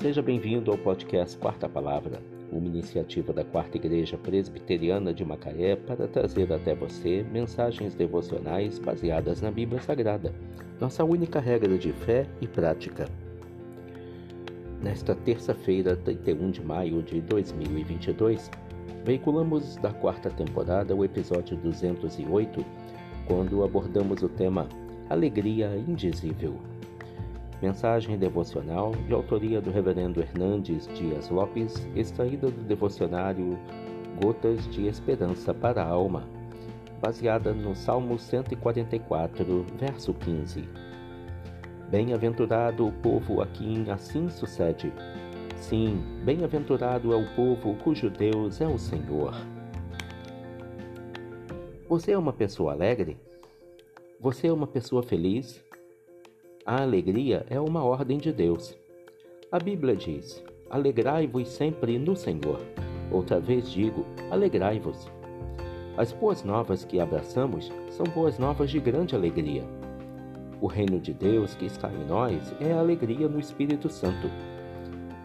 Seja bem-vindo ao podcast Quarta Palavra, uma iniciativa da Quarta Igreja Presbiteriana de Macaé para trazer até você mensagens devocionais baseadas na Bíblia Sagrada, nossa única regra de fé e prática. Nesta terça-feira, 31 de maio de 2022, veiculamos da quarta temporada o episódio 208, quando abordamos o tema Alegria Indizível. Mensagem devocional de autoria do Reverendo Hernandes Dias Lopes, extraída do devocionário Gotas de Esperança para a Alma, baseada no Salmo 144, verso 15. Bem-aventurado o povo a quem assim sucede. Sim, bem-aventurado é o povo cujo Deus é o Senhor. Você é uma pessoa alegre? Você é uma pessoa feliz? A alegria é uma ordem de Deus. A Bíblia diz: Alegrai-vos sempre no Senhor. Outra vez digo: alegrai-vos. As boas novas que abraçamos são boas novas de grande alegria. O reino de Deus que está em nós é a alegria no Espírito Santo.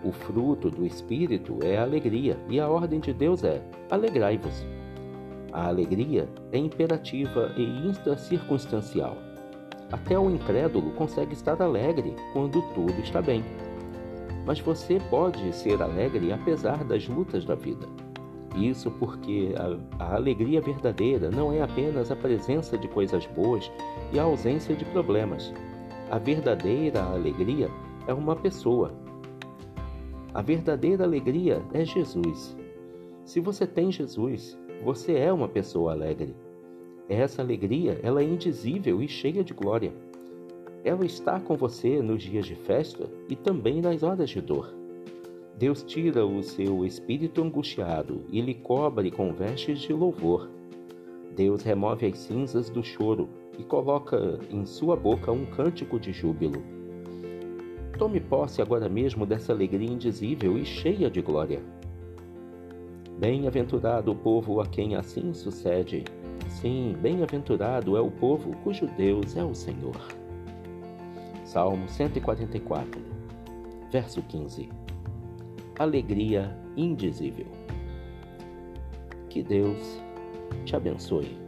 O fruto do Espírito é a alegria e a ordem de Deus é: alegrai-vos. A alegria é imperativa e intracircunstancial. Até o incrédulo consegue estar alegre quando tudo está bem. Mas você pode ser alegre apesar das lutas da vida. Isso porque a, a, alegria verdadeira não é apenas a presença de coisas boas e a ausência de problemas. A verdadeira alegria é uma pessoa. A verdadeira alegria é Jesus. Se você tem Jesus, você é uma pessoa alegre. Essa alegria, ela é indizível e cheia de glória. Ela está com você nos dias de festa e também nas horas de dor. Deus tira o seu espírito angustiado e lhe cobre com vestes de louvor. Deus remove as cinzas do choro e coloca em sua boca um cântico de júbilo. Tome posse agora mesmo dessa alegria indizível e cheia de glória. Bem-aventurado o povo a quem assim sucede. Sim, bem-aventurado é o povo cujo Deus é o Senhor. Salmo 144, verso 15. Alegria indizível. Que Deus te abençoe.